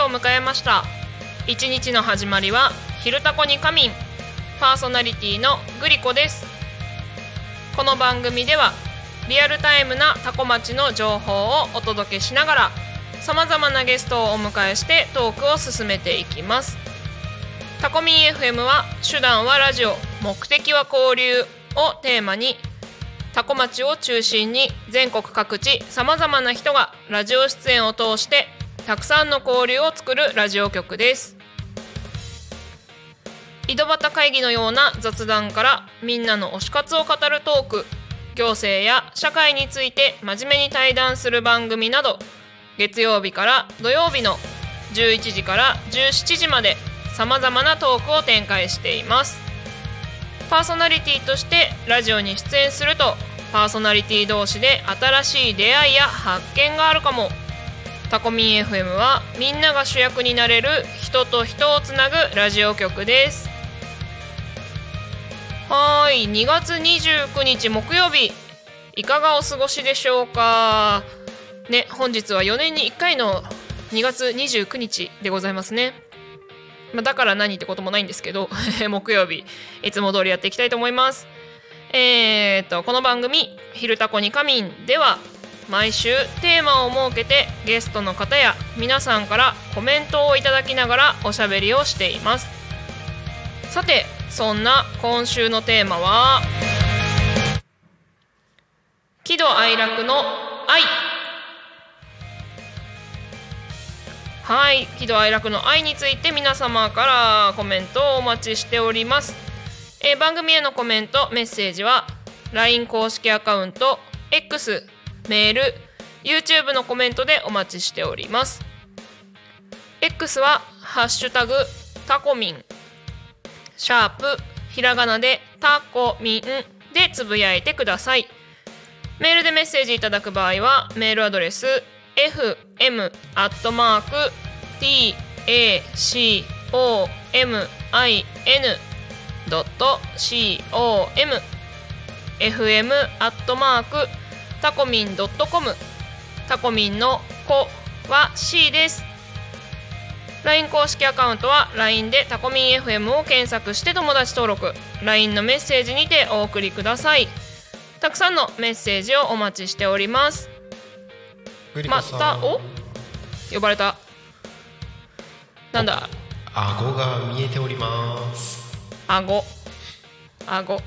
を迎えました。一日の始まりは「昼タコに仮眠」パーソナリティのグリコです。この番組ではリアルタイムなタコ町の情報をお届けしながらさまざまなゲストをお迎えしてトークを進めていきます。タコミン FM は手段はラジオ目的は交流をテーマにタコ町を中心に全国各地さまざまな人がラジオ出演を通してたくさんの交流を作るラジオ局です。井戸端会議のような雑談からみんなの推し活を語るトーク行政や社会について真面目に対談する番組など月曜日から土曜日の11時から17時までさまざまなトークを展開しています。パーソナリティとしてラジオに出演するとパーソナリティ同士で新しい出会いや発見があるかも。タコミン FM はみんなが主役になれる人と人をつなぐラジオ局です。はーい。2月29日木曜日。いかがお過ごしでしょうか？ね本日は4年に1回の2月29日でございますね。まあ、だから何ってこともないんですけど 木曜日いつも通りやっていきたいと思います。えー、とこの番組「昼タコに仮眠」では毎週テーマを設けてゲストの方や皆さんからコメントをいただきながらおしゃべりをしています。さてそんな今週のテーマは喜怒哀楽の愛。はい喜怒哀楽の愛について皆様からコメントをお待ちしております、え番組へのコメントメッセージは LINE 公式アカウント X メール YouTube のコメントでお待ちしております。X は「ハッシュタグタコミン」シャープひらがなでタコミンでつぶやいてください。メールでメッセージいただく場合はメールアドレス fm.tacomin.com fm アットマークタコミンドットコム。タコミンの子は C です。LINE 公式アカウントは LINE でタコミン FM を検索して友達登録。LINE のメッセージにてお送りください。たくさんのメッセージをお待ちしております。またお？呼ばれた。なんだ？顎が見えております。顎顎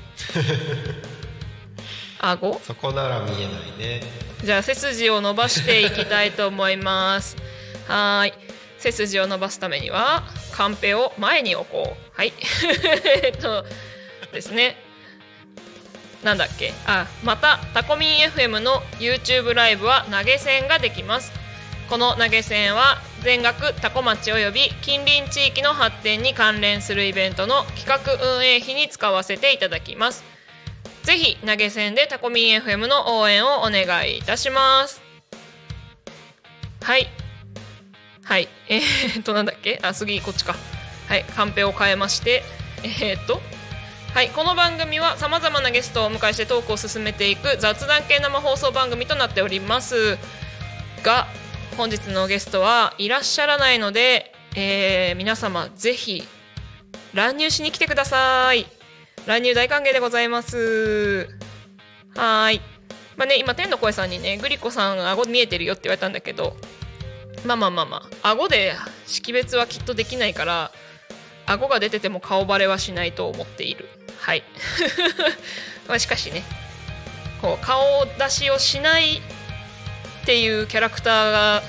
顎？そこなら見えないね。じゃあ背筋を伸ばしていきたいと思います。はーい。背筋を伸ばすためにはカンペを前に置こう。はい。えっとですね。なんだっけ？あまたタコミン FM の YouTube ライブは投げ銭ができます。この投げ銭は全額タコ町及び近隣地域の発展に関連するイベントの企画運営費に使わせていただきますぜひ投げ銭でタコミン FM の応援をお願いいたします。はい。はい。えー、っとなんだっけ？あ次こっちか。はい。カンペを変えまして。えー、っと。はい。この番組はさまざまなゲストをお迎えしてトークを進めていく雑談系生放送番組となっております。が本日のゲストはいらっしゃらないので、えー皆様ぜひ乱入しに来てください。乱入大歓迎でございます。はーい。まあね今天の声さんにねグリコさん顎見えてるよって言われたんだけどまあまあまあまあ顎で識別はきっとできないから顎が出てても顔バレはしないと思っている。はい。まあしかしねこう顔出しをしないっていうキャラクターが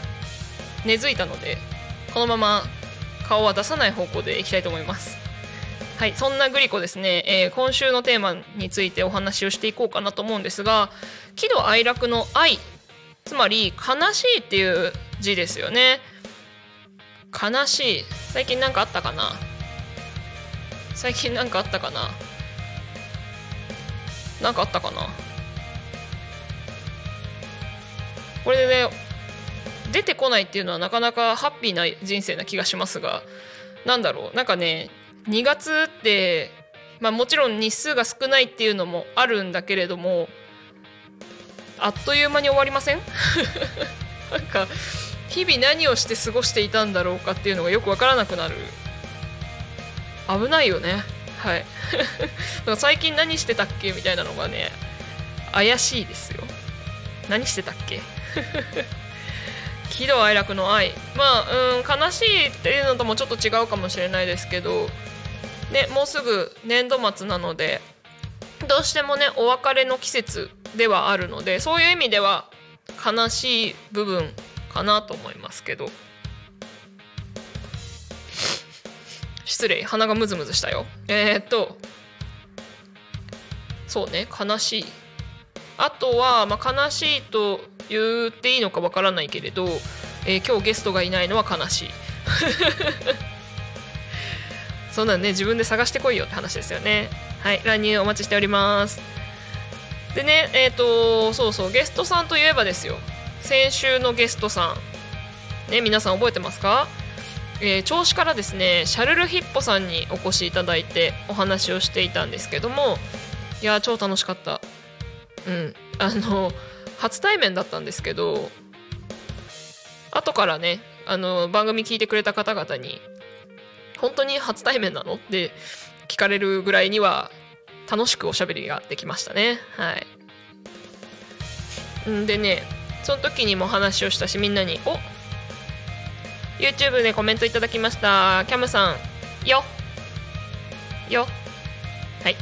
根付いたのでこのまま顔は出さない方向でいきたいと思います。はいそんなグリコですね、えー今週のテーマについてお話をしていこうかなと思うんですが喜怒哀楽の愛つまり悲しいっていう字ですよね。悲しい。最近なんかあったかな？最近なんかあったかな？なんかあったかな？これでね出てこないっていうのはなかなかハッピーな人生な気がしますがなんだろう？なんかね2月ってまあもちろん日数が少ないっていうのもあるんだけれどもあっという間に終わりません？なんか日々何をして過ごしていたんだろうかっていうのがよくわからなくなる。危ないよね。はい。最近何してたっけみたいなのがね怪しいですよ。何してたっけ？喜怒哀楽の愛。まあうん悲しいっていうのともちょっと違うかもしれないですけどねもうすぐ年度末なのでどうしてもねお別れの季節ではあるのでそういう意味では悲しい部分かなと思いますけど。失礼鼻がムズムズしたよ。えー、っとそうね悲しい。あとは、まあ、悲しいと言っていいのかわからないけれど、えー今日ゲストがいないのは悲しい。そんなんね自分で探してこいよって話ですよね。はい乱入お待ちしております。でねえっ、とそうそうゲストさんといえばですよ。先週のゲストさん。ね皆さん覚えてますか？えー銚子からですねシャルルヒッポさんにお越しいただいてお話をしていたんですけども。いや超楽しかった。うん。あの初対面だったんですけど後からねあの番組聞いてくれた方々に「本当に初対面なの?」って聞かれるぐらいには楽しくおしゃべりができましたね。はい。んでねその時にも話をしたしみんなに「お YouTube でコメントいただきました。キャムさんよよはい。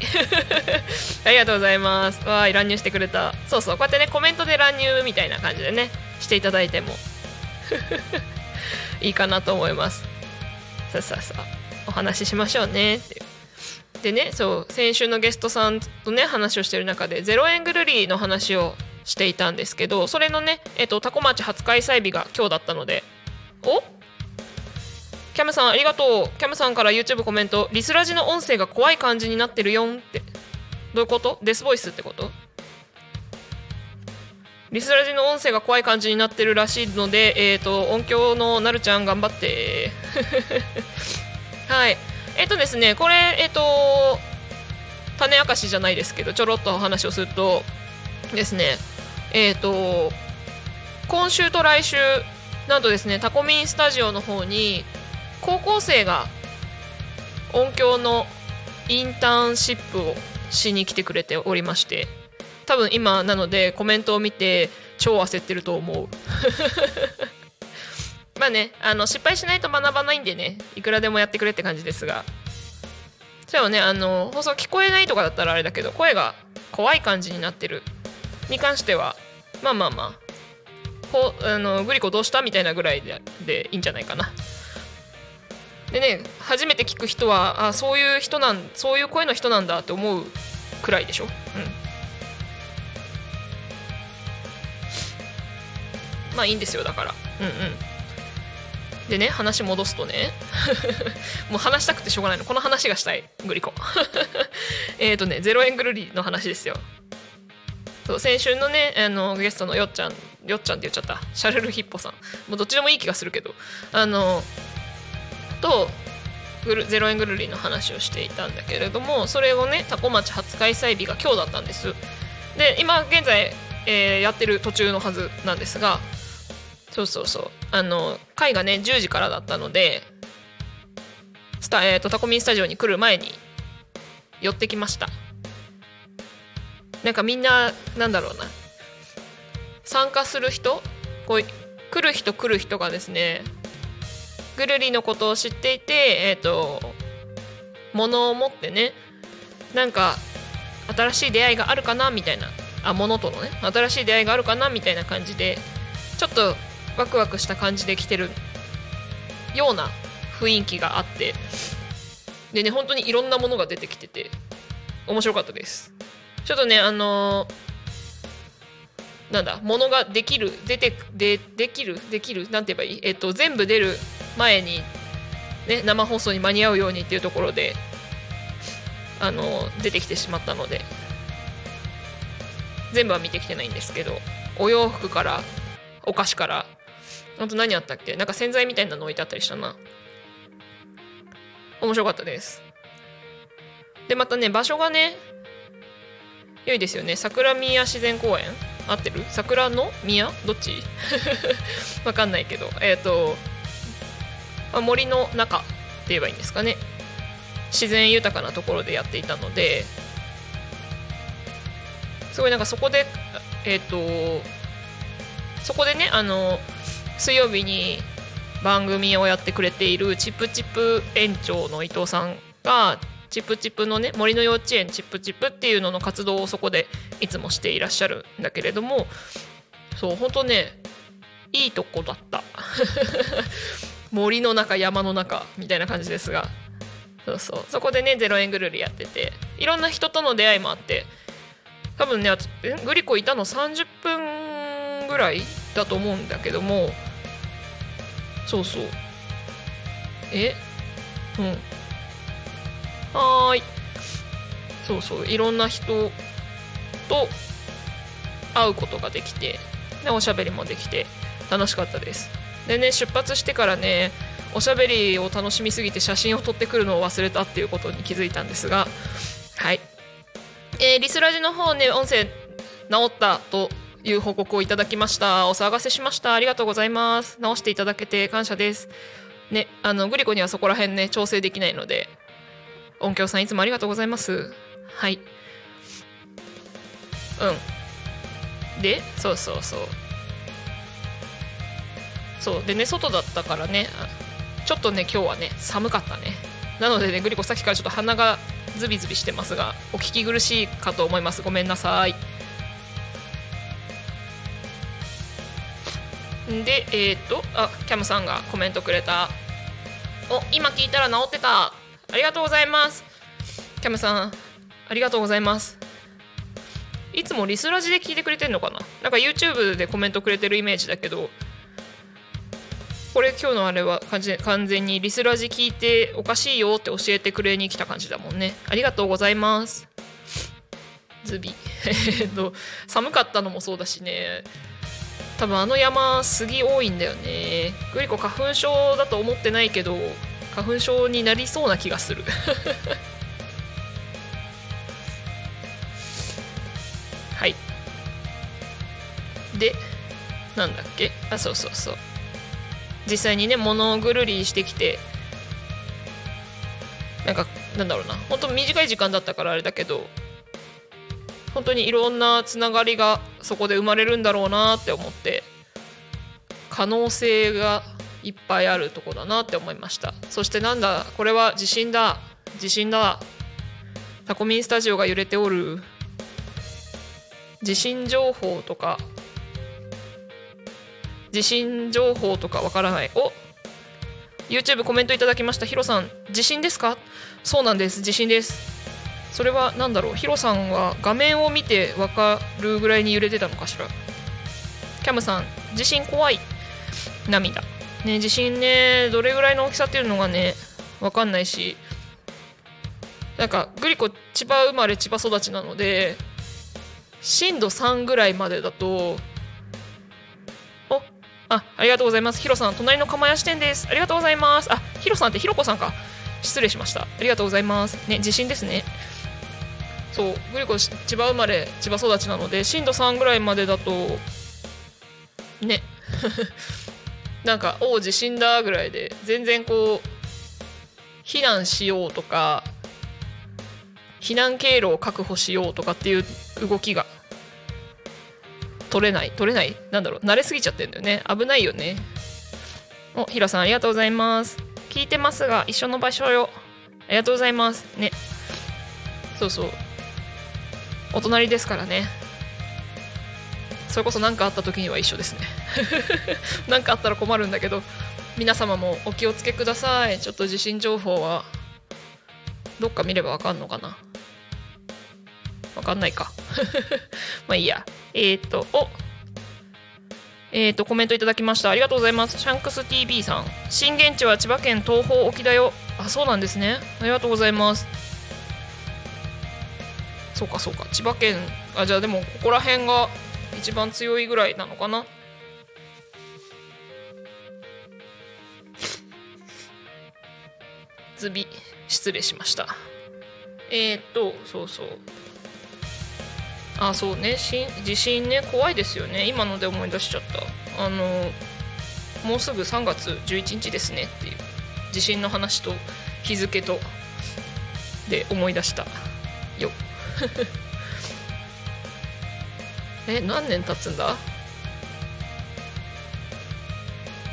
ありがとうございます。わーい乱入してくれた。そうそう。こうやってねコメントで乱入みたいな感じでねしていただいても。いいかなと思います。さあさあさお話ししましょうねっていう。でねそう先週のゲストさんとね話をしてる中で0円ぐるりの話をしていたんですけどそれのね、えっと、タコ町初開催日が今日だったのでお？キャムさんありがとう。キャムさんから YouTube コメント。リスラジの音声が怖い感じになってるよんって。どういうこと？デスボイスってこと？リスラジの音声が怖い感じになってるらしいので、えっ、と、音響のなるちゃん頑張って。はい。えっ、とですね、これ、えっ、と、種明かしじゃないですけど、ちょろっとお話をするとですね、えっ、と、今週と来週、なんとですね、タコミンスタジオの方に、高校生が音響のインターンシップをしに来てくれておりまして、多分今なのでコメントを見て超焦ってると思う。まあねあの失敗しないと学ばないんでねいくらでもやってくれって感じですが。それはねあの放送聞こえないとかだったらあれだけど声が怖い感じになってるに関してはまあまあまあほあのグリコどうしたみたいなぐらいででいいんじゃないかな。でね初めて聞く人はあそういう人なんそういう声の人なんだって思うくらいでしょ。うん。まあいいんですよだから。うんうん。でね話戻すとね。もう話したくてしょうがないの。この話がしたい。グリコ。えっとね0円ぐるりの話ですよ。そう先週のねあのゲストのよっちゃんよっちゃんって言っちゃった。シャルルヒッポさん。もうどっちでもいい気がするけど。あのとぐる0円ぐるりの話をしていたんだけれどもそれをねタコ町初開催日が今日だったんです。で今現在、えーやってる途中のはずなんですがそうそうそう。あの会がね10時からだったのでスタ、えー、とタコミンスタジオに来る前に寄ってきました。なんかみんななんだろうな。参加する人こう来る人来る人がですねぐるりのことを知っていてえっ、ー、と物を持ってねなんか新しい出会いがあるかなみたいな。あ物とのね。新しい出会いがあるかなみたいな感じでちょっとワクワクした感じで来てるような雰囲気があってでね本当にいろんなものが出てきてて面白かったです。ちょっとねあのー、なんだものができる出てでできるできるなんて言えばいい？えっと全部出る前にね生放送に間に合うようにっていうところであの出てきてしまったので全部は見てきてないんですけどお洋服からお菓子からあと何あったっけ？なんか洗剤みたいなの置いてあったりしたな。面白かったです。でまたね場所がね良いですよね。桜宮自然公園？合ってる？桜の宮？どっち？わかんないけど。えっ、ー、と、まあ、森の中って言えばいいんですかね。自然豊かなところでやっていたので。すごいなんかそこでえっ、ー、とそこでねあの水曜日に番組をやってくれているチップチップ園長の伊藤さんがチップチップのね森の幼稚園チップチップっていうのの活動をそこでいつもしていらっしゃるんだけれどもそう本当ねいいとこだった。森の中山の中みたいな感じですが。そうそう。そこでね0円ぐるりやってていろんな人との出会いもあって多分ねグリコいたの30分ぐらいだと思うんだけどもそうそう。え？うん。はーい。そうそう。いろんな人と会うことができてでおしゃべりもできて楽しかったです。でね出発してからねおしゃべりを楽しみすぎて写真を撮ってくるのを忘れたっていうことに気づいたんですがはい、えー、リスラジの方ね音声治ったという報告をいただきました。お騒がせしました。ありがとうございます。直していただけて感謝です。ねあのグリコにはそこら辺ね調整できないので音響さんいつもありがとうございます。はい。うん。でそうそうそう。そう。でね外だったからねちょっとね今日はね寒かったね。なのでねグリコさっきからちょっと鼻がズビズビしてますがお聞き苦しいかと思います。ごめんなさい。でえっ、とあキャムさんがコメントくれた。お今聞いたら治ってた。ありがとうございます。キャムさんありがとうございます。いつもリスラジで聞いてくれてんのかな？なんか YouTube でコメントくれてるイメージだけど。これ今日のあれは完全にリスラジ聞いておかしいよって教えてくれに来た感じだもんね。ありがとうございます。ズビ。えっと寒かったのもそうだしね。多分あの山杉多いんだよね。グリコ花粉症だと思ってないけど花粉症になりそうな気がする。はい。でなんだっけ？あそうそうそう。実際にね物をぐるりしてきてなんかなんだろうな。本当短い時間だったからあれだけど本当にいろんなつながりがそこで生まれるんだろうなって思って可能性がいっぱいあるとこだなって思いました。そしてなんだこれは地震だ地震だ。タコミンスタジオが揺れておる。地震情報とか地震情報とかわからない。お YouTube コメントいただきました。ヒロさん地震ですか？そうなんです。地震です。それは何だろう？ヒロさんは画面を見て分かるぐらいに揺れてたのかしら？キャムさん地震怖い涙。ね地震ねどれぐらいの大きさっていうのがね分かんないし。なんかグリコ千葉生まれ千葉育ちなので震度3ぐらいまでだとおあありがとうございます。ヒロさん隣の釜屋支店です。ありがとうございます。あヒロさんってヒロコさんか。失礼しました。ありがとうございます。ね地震ですね。そうグリコ千葉生まれ千葉育ちなので震度3ぐらいまでだとね。なんか「おお地震だ」ぐらいで全然こう避難しようとか避難経路を確保しようとかっていう動きが取れない取れないなんだろう慣れすぎちゃってるんだよね。危ないよね。おひらさんありがとうございます。聞いてますが一緒の場所よ。ありがとうございます。ね。そうそう。お隣ですからね。それこそ何かあった時には一緒ですね。何かあったら困るんだけど皆様もお気をつけください。ちょっと地震情報はどっか見ればわかんのかな。わかんないか。まあいいや。えっ、とお。えっ、ー、とコメントいただきました。ありがとうございます。シャンクス TV さん。震源地は千葉県東方沖だよ。あそうなんですね。ありがとうございます。そうかそうか。千葉県あじゃあでもここら辺が一番強いぐらいなのかな？ズビ失礼しました。えー、っとそうそう。あそうね。し地震ね。怖いですよね。今ので思い出しちゃった。あのもうすぐ3月11日ですねっていう。地震の話と日付とで思い出した。え何年経つんだ？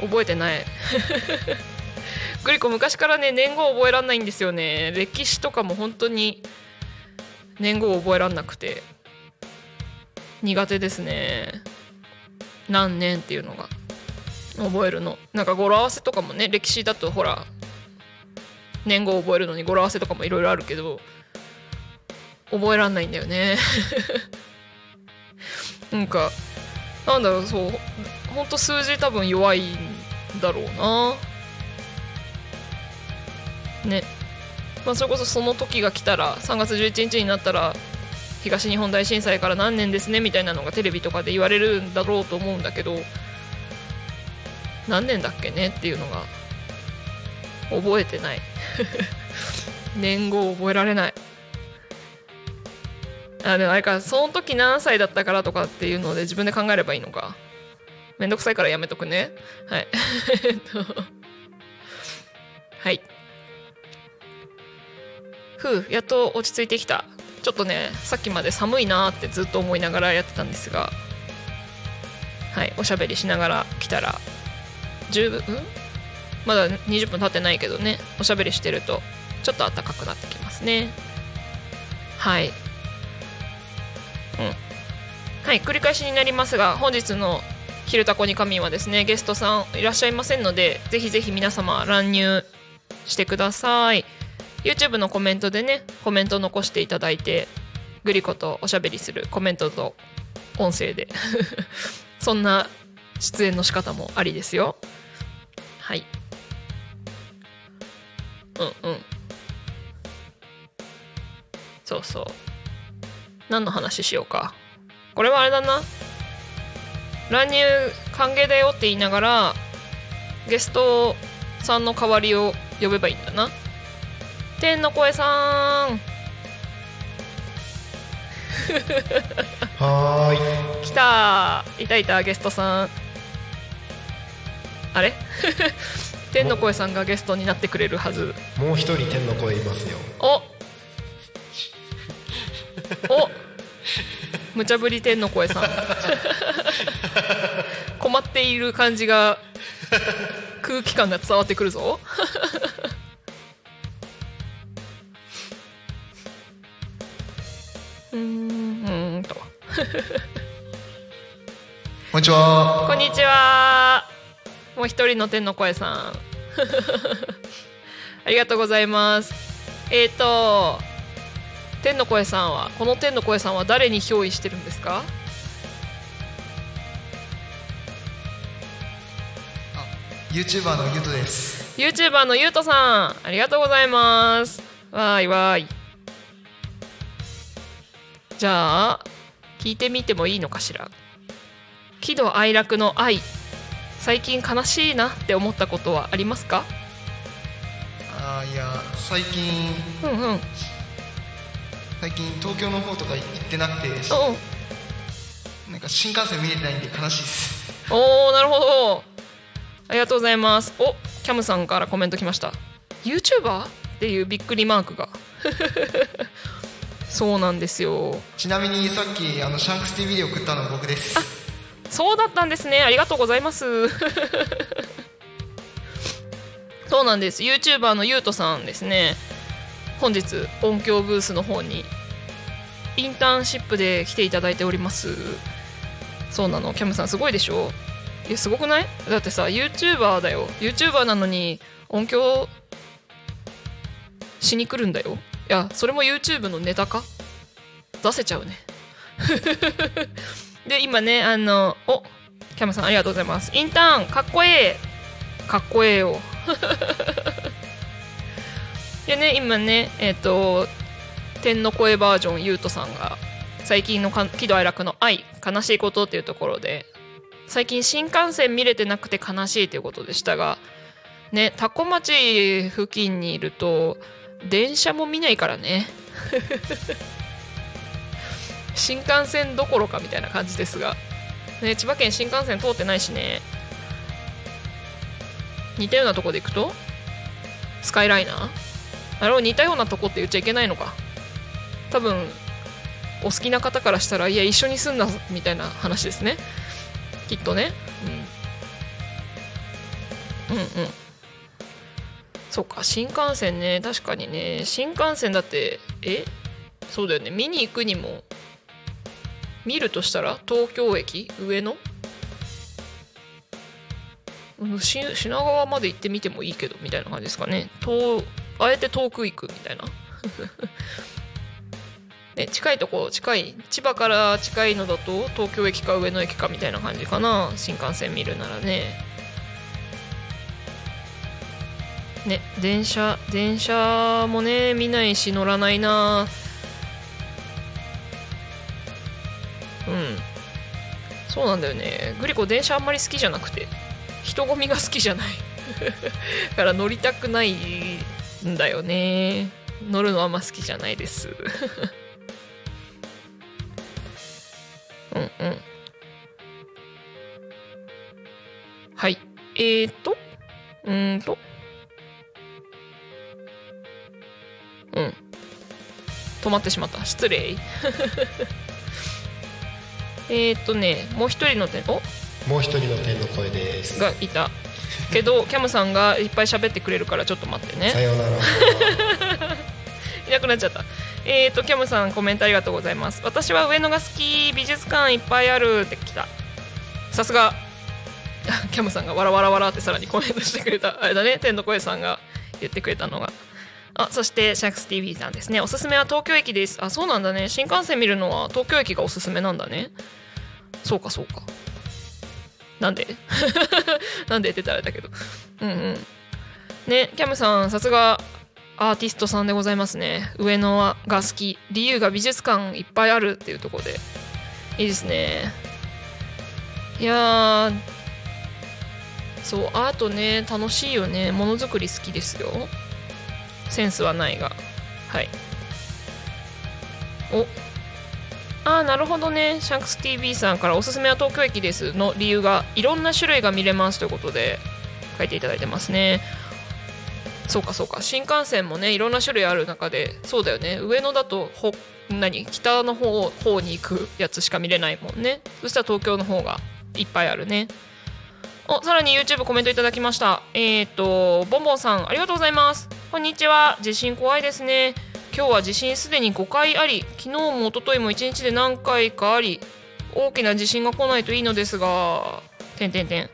覚えてない。グリコ昔からね年号覚えらんないんですよね。歴史とかも本当に年号覚えらんなくて。苦手ですね。何年っていうのが。覚えるの。なんか語呂合わせとかもね歴史だとほら年号覚えるのに語呂合わせとかもいろいろあるけど覚えらんないんだよね。なんかなんだろうそうほんと数字多分弱いんだろうな。ね。まあそれこそその時が来たら3月11日になったら東日本大震災から何年ですねみたいなのがテレビとかで言われるんだろうと思うんだけど何年だっけねっていうのが覚えてない。年号覚えられないあでもあれかその時何歳だったからとかっていうので自分で考えればいいのか。めんどくさいからやめとくね。はい。はい。ふうやっと落ち着いてきた。ちょっとねさっきまで寒いなってずっと思いながらやってたんですが。はいおしゃべりしながら来たら十分？まだ20分経ってないけどねおしゃべりしてるとちょっと暖かくなってきますね。はい。はい、繰り返しになりますが本日の「昼タコに神」はですねゲストさんいらっしゃいませんのでぜひぜひ皆様乱入してください。YouTube のコメントでねコメント残していただいてグリコとおしゃべりするコメントと音声で。そんな出演の仕方もありですよ。はい。うんうん。そうそう。何の話しようか。これはあれだな。乱入歓迎だよって言いながらゲストさんの代わりを呼べばいいんだな。天の声さん。はーい。来たいたいたゲストさん。あれ？天の声さんがゲストになってくれるはず。もう一人天の声いますよ。お。お無茶ぶり天の声さん。困っている感じが空気感が伝わってくるぞ。うんうんと。こんにちは。こんにちは。もう一人の天の声さん。ありがとうございます。えっ、ー、と天の声さんはこの天の声さんは誰に憑依してるんですか？あ YouTuber のゆうとです。YouTuber のゆうとさんありがとうございます。わーいわーい。じゃあ聞いてみてもいいのかしら？喜怒哀楽の愛最近悲しいなって思ったことはありますか？あいや最近うんうん最近東京の方とか行ってなくてなんか新幹線見れてないんで悲しいです。おおなるほど。ありがとうございます。おキャムさんからコメント来ました。YouTuber? っていうびっくりマークが。そうなんですよ。ちなみにさっきあのシャンクス TV で送ったの僕です。そうだったんですね。ありがとうございます。そうなんです。YouTuber のゆうとさんですね本日音響ブースの方にインターンシップで来ていただいております。そうなの。キャムさんすごいでしょ？いやすごくない？だってさ YouTuber だよ。YouTuber なのに音響しに来るんだよ。いやそれも YouTube のネタか？出せちゃうね。で今ねあのおキャムさんありがとうございます。インターンかっこええ。かっこええよ。でね今ねえっ、と天の声バージョンゆうとさんが最近の喜怒哀楽の愛悲しいことっていうところで最近新幹線見れてなくて悲しいということでしたがね多古町付近にいると電車も見ないからね。新幹線どころかみたいな感じですが、ね、千葉県新幹線通ってないしね。似たようなとこで行くとスカイライナー？あれを似たようなとこって言っちゃいけないのか。多分お好きな方からしたらいや一緒に住んだみたいな話ですね。きっとね、うん、うんうん。そうか新幹線ね。確かにね。新幹線だってえ？そうだよね。見に行くにも見るとしたら東京駅？上野？品川まで行ってみてもいいけどみたいな感じですかね。遠あえて遠く行くみたいな。ね、近いとこ近い千葉から近いのだと東京駅か上野駅かみたいな感じかな。新幹線見るならね。ね電車電車もね見ないし乗らないな。うん。そうなんだよね。グリコ電車あんまり好きじゃなくて。人混みが好きじゃない。から乗りたくないんだよね。乗るのあんま好きじゃないです。うんうん。はい。えーと？うーんと？うん。止まってしまった。失礼。えーっとねもう一人の点おもう一人の天の声です。がいたけどキャムさんがいっぱい喋ってくれるからちょっと待ってね。さようなら。いなくなっちゃった。えーとキャムさんコメントありがとうございます。私は上野が好き美術館いっぱいあるって来た。さすが。キャムさんがわらわらわらってさらにコメントしてくれた。あれだね。天の声さんが言ってくれたのが。あそしてシャックス TV さんですね。おすすめは東京駅です。あそうなんだね。新幹線見るのは東京駅がおすすめなんだね。そうかそうかなんで？なんでって言ったらあれだけど。うんうん。ねキャムさんさすがアーティストさんでございますね。上野が好き。理由が美術館いっぱいあるっていうところで。いいですね。いやー。そうアートね楽しいよね。ものづくり好きですよ。センスはないが。はい。お。あーなるほどね。シャンクス TV さんからおすすめは東京駅ですの理由がいろんな種類が見れますということで書いていただいてますね。そうかそうか。新幹線もねいろんな種類ある中でそうだよね。上野だとほ何？北の方方に行くやつしか見れないもんね。そしたら東京の方がいっぱいあるね。おさらに YouTube コメントいただきました。えっ、ー、とボンボンさんありがとうございます。こんにちは。地震怖いですね。今日は地震すでに5回あり昨日も一昨日も1日で何回かあり大きな地震が来ないといいのですがてんてんてん。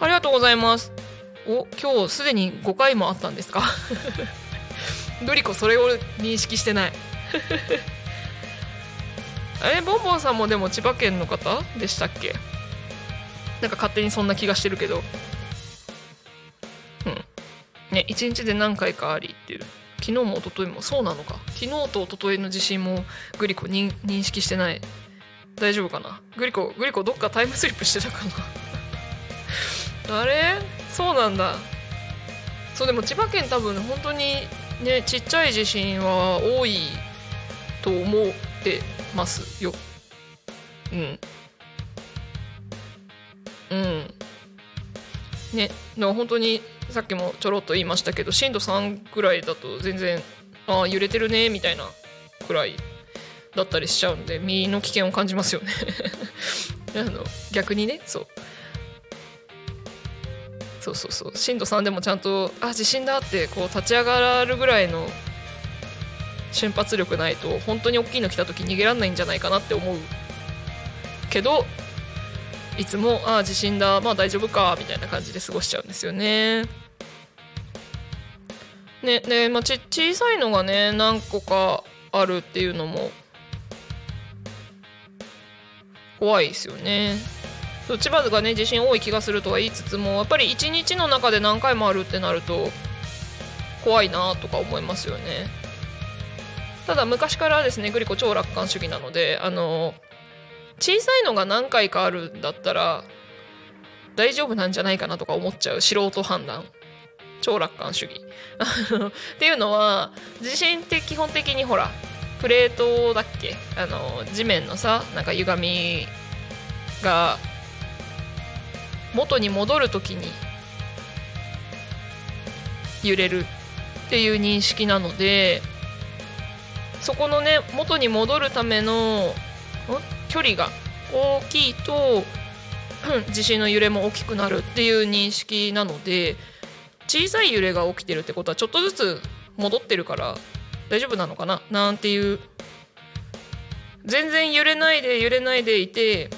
ありがとうございます。お今日すでに5回もあったんですか？ドリコそれを認識してない。えボンボンさんもでも千葉県の方でしたっけ？なんか勝手にそんな気がしてるけど。うん。ね一日で何回かありっていう。昨日も一昨日もそうなのか。昨日と一昨日の地震もグリコ認識してない。大丈夫かな？グリコグリコどっかタイムスリップしてたかな？あれ？そうなんだ。そうでも千葉県多分本当にねちっちゃい地震は多いと思ってますよ。うん。うん。ね。だから本当にさっきもちょろっと言いましたけど震度3ぐらいだと全然ああ揺れてるねみたいなくらいだったりしちゃうんで身の危険を感じますよね。あの逆にねそう。そうそうそう。震度3でもちゃんとあ地震だってこう立ち上がるぐらいの瞬発力ないと本当に大きいの来た時逃げられないんじゃないかなって思うけどいつもああ地震だまあ大丈夫かみたいな感じで過ごしちゃうんですよね。ねで、まあ、ち小さいのがね何個かあるっていうのも怖いですよね。そう千葉がね地震多い気がするとは言いつつもやっぱり一日の中で何回もあるってなると怖いなとか思いますよね。ただ昔からですねグリコ超楽観主義なのであの小さいのが何回かあるんだったら大丈夫なんじゃないかなとか思っちゃう素人判断超楽観主義。っていうのは地震って基本的にほらプレートだっけ？あの地面のさなんか歪みが元に戻る時に揺れるっていう認識なのでそこのね元に戻るための距離が大きいと地震の揺れも大きくなるっていう認識なので小さい揺れが起きてるってことはちょっとずつ戻ってるから大丈夫なのかな？なんていう。全然揺れないで揺れないでいて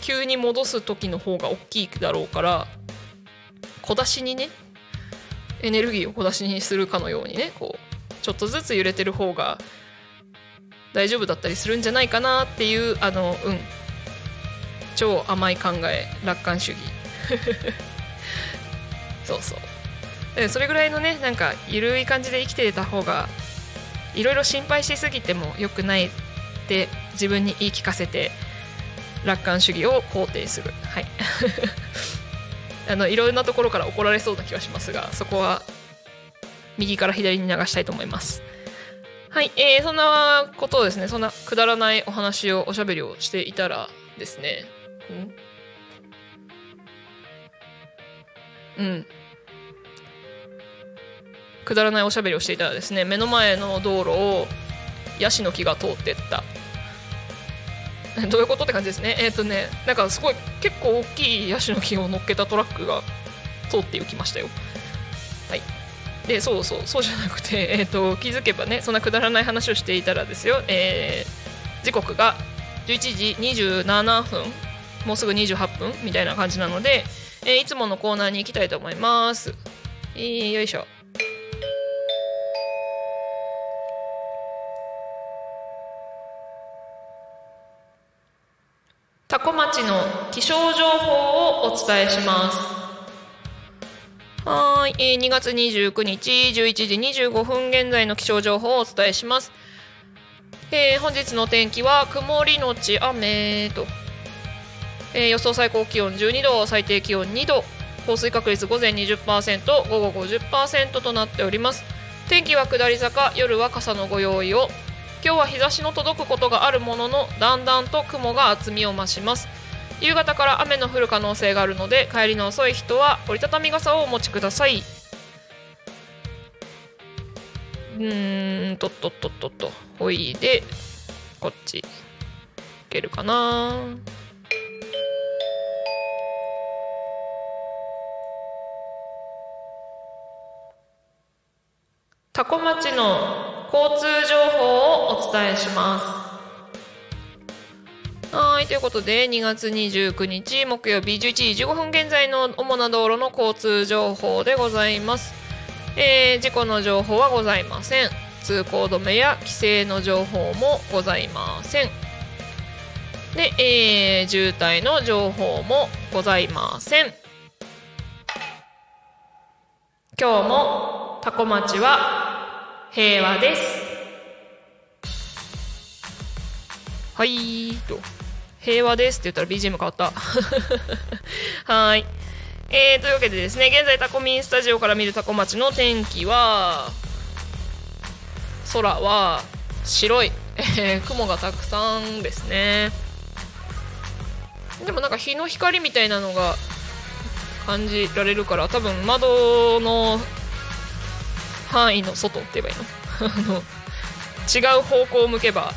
急に戻す時の方が大きいだろうから小出しにねエネルギーを小出しにするかのようにねこうちょっとずつ揺れてる方が大丈夫だったりするんじゃないかなっていうあのうん。超甘い考え楽観主義。そうそう。それぐらいのねなんか緩い感じで生きてた方がいろいろ心配しすぎても良くないって自分に言い聞かせて楽観主義を肯定する。はい。あのいろんなところから怒られそうな気がしますがそこは右から左に流したいと思います。はい、えー、そんなことをですねそんなくだらないお話をおしゃべりをしていたらですね。うん。くだらないおしゃべりをしていたらですね目の前の道路をヤシの木が通ってった。どういうことって感じですね。えっ、ー、とねなんかすごい結構大きいヤシの木を乗っけたトラックが通って行きましたよ。はい。でそうそうそうじゃなくて、えーと、気づけばねそんなくだらない話をしていたらですよ、えー、時刻が11時27分もうすぐ28分みたいな感じなので、えー、いつものコーナーに行きたいと思います、えー、よいしょ。気象情報をお伝えしますはい、えー、2月29日11時25分現在の気象情報をお伝えします。えー、本日の天気は曇りのち雨と、えー、予想最高気温12度、最低気温2度、降水確率午前20%、午後50%となっております。天気は下り坂、夜は傘のご用意を。今日は日差しの届くことがあるものの、だんだんと雲が厚みを増します。夕方から雨の降る可能性があるので帰りの遅い人は折りたたみ傘をお持ちください。うんとっとっとっとっと。ほいでこっちいけるかな。多古町の交通情報をお伝えします。はい、ということで、2月29日木曜日11時15分現在の主な道路の交通情報でございます。えー、事故の情報はございません。通行止めや規制の情報もございません。で、えー、渋滞の情報もございません。今日もタコ町は平和です。はいと。平和ですって言ったら BGM 変わった。はい。えー、というわけでですね、現在タコミンスタジオから見るタコ町の天気は、空は白い、えー、雲がたくさんですね。でもなんか日の光みたいなのが感じられるから多分窓の範囲の外って言えばいいのあの違う方向を向けば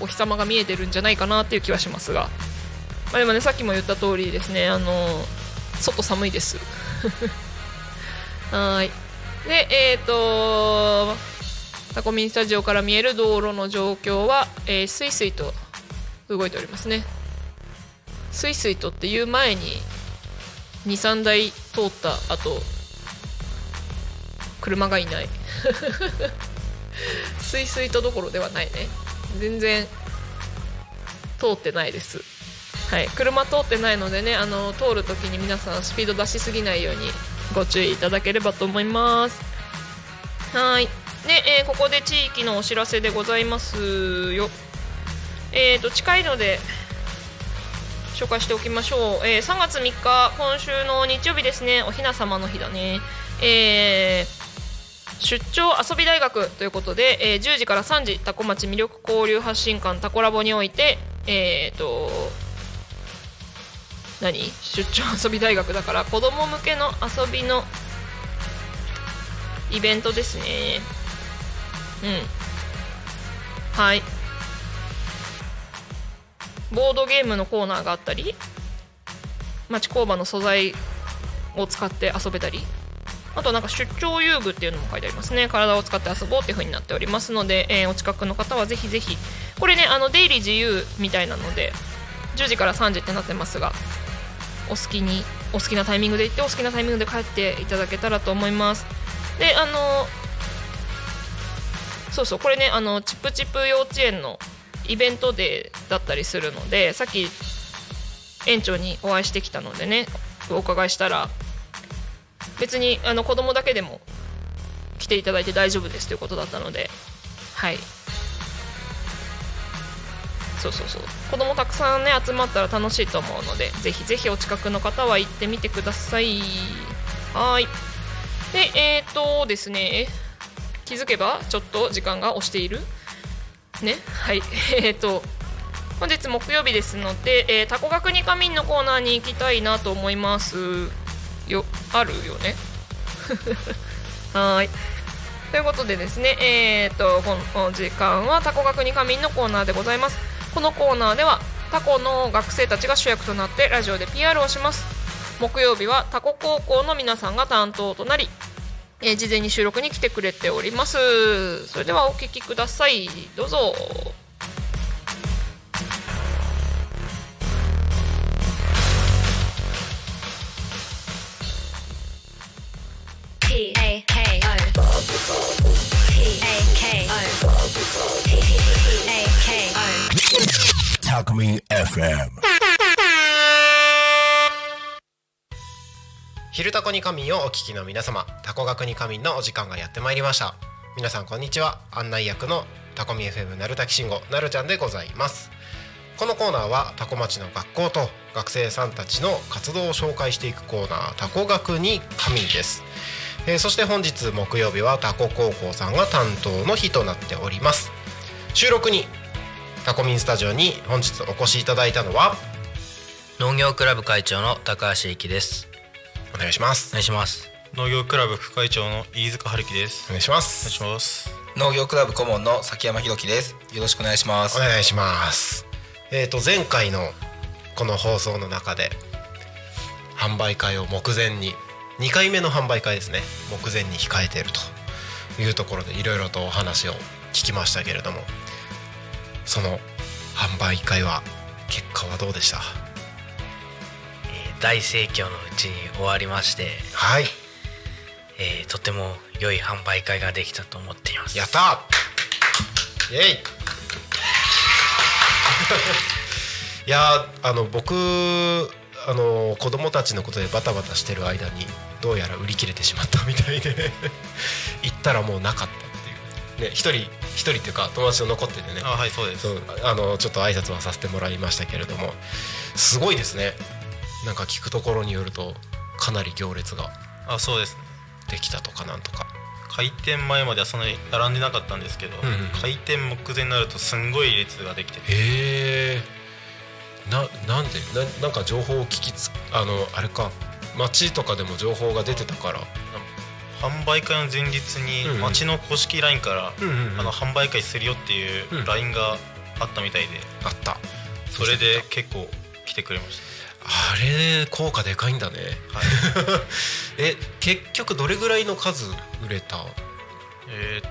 お日様が見えてるんじゃないかなっていう気はしますが、まあ、でもねさっきも言った通りですねあの外寒いです。はい。でえっ、ー、とタコミンスタジオから見える道路の状況は、えー、スイスイと動いておりますね。スイスイとっていう前に23台通った後車がいない。スイスイとどころではないね。全然通ってないです。はい。車通ってないのでねあの通るときに皆さんスピード出しすぎないようにご注意いただければと思います。はい。で、えー、ここで地域のお知らせでございますよ。えーと近いので紹介しておきましょう、えー、3月3日今週の日曜日ですね。おひな様の日だね。えー出張遊び大学ということで、えー、10時から3時タコ町魅力交流発信館タコラボにおいてえっ、ー、と何？出張遊び大学だから子供向けの遊びのイベントですね。うん。はい。ボードゲームのコーナーがあったり町工場の素材を使って遊べたり。あとなんか出張遊具っていうのも書いてありますね。体を使って遊ぼうっていう風になっておりますので、えー、お近くの方はぜひぜひ。これねあの出入り自由みたいなので10時から3時ってなってますがお好きにお好きなタイミングで行ってお好きなタイミングで帰っていただけたらと思います。であのそうそうこれねあのチップチップ幼稚園のイベントデーだったりするのでさっき園長にお会いしてきたのでねお伺いしたら別にあの子供だけでも来ていただいて大丈夫ですということだったのではい。そうそうそう。子供たくさんね集まったら楽しいと思うのでぜひぜひお近くの方は行ってみてください。はい。でえっ、とですね気づけばちょっと時間が押している。ねはい。えっ、ー、と本日木曜日ですので、えー、タコ学に仮眠のコーナーに行きたいなと思います。よあるよね。はい。ということでですねえー、っとこの時間はタコ学に仮眠のコーナーでございます。このコーナーではタコの学生たちが主役となってラジオで PR をします。木曜日はタコ高校の皆さんが担当となり、えー、事前に収録に来てくれております。それではお聞きください。どうぞタコミン FM 昼タコに仮眠をお聞きの皆様タコ学に仮眠のお時間がやってまいりました。皆さんこんにちは。案内役のタコミ FM なるたきしんごなるちゃんでございます。このコーナーはタコ町の学校と学生さんたちの活動を紹介していくコーナータコ学に仮眠です。えー、そして本日木曜日はタコ高校さんが担当の日となっております。収録にタコミンスタジオに本日お越しいただいたのは農業クラブ会長の高橋幸です。お願いします。お願いします。農業クラブ副会長の飯塚春樹です。お願いします。お願いします。農業クラブ顧問の崎山弘樹です。よろしくお願いします。お願いします。えっ、ー、と前回のこの放送の中で販売会を目前に2回目の販売会ですね。目前に控えているというところでいろいろとお話を聞きましたけれどもその販売会は結果はどうでした、えー、大盛況のうちに終わりましてはい、えー、とても良い販売会ができたと思っています。やったイエイ！いやあの僕あの子供たちのことでバタバタしてる間にどうやら売り切れてしまったみたいで 行ったらもうなかったっていう。ね一人一人っていうか友達と残っててね。あはいそうです。あのちょっと挨拶はさせてもらいましたけれども。すごいですね。なんか聞くところによるとかなり行列があそうです。できたとかなんとか。開店前まではそんなに並んでなかったんですけど、うんうん、開店目前になるとすんごい列ができてて。へえななんで？ななんか情報を聞きつあのあれか。街とかでも情報が出てたから販売会の前日に町の公式 LINE から、あの販売会するよっていううん。LINE があったみたいで、あった。それで結構来てくれましあれ効果でかいんだね。た、はい、え結局どれぐらいの数売れた？えーっ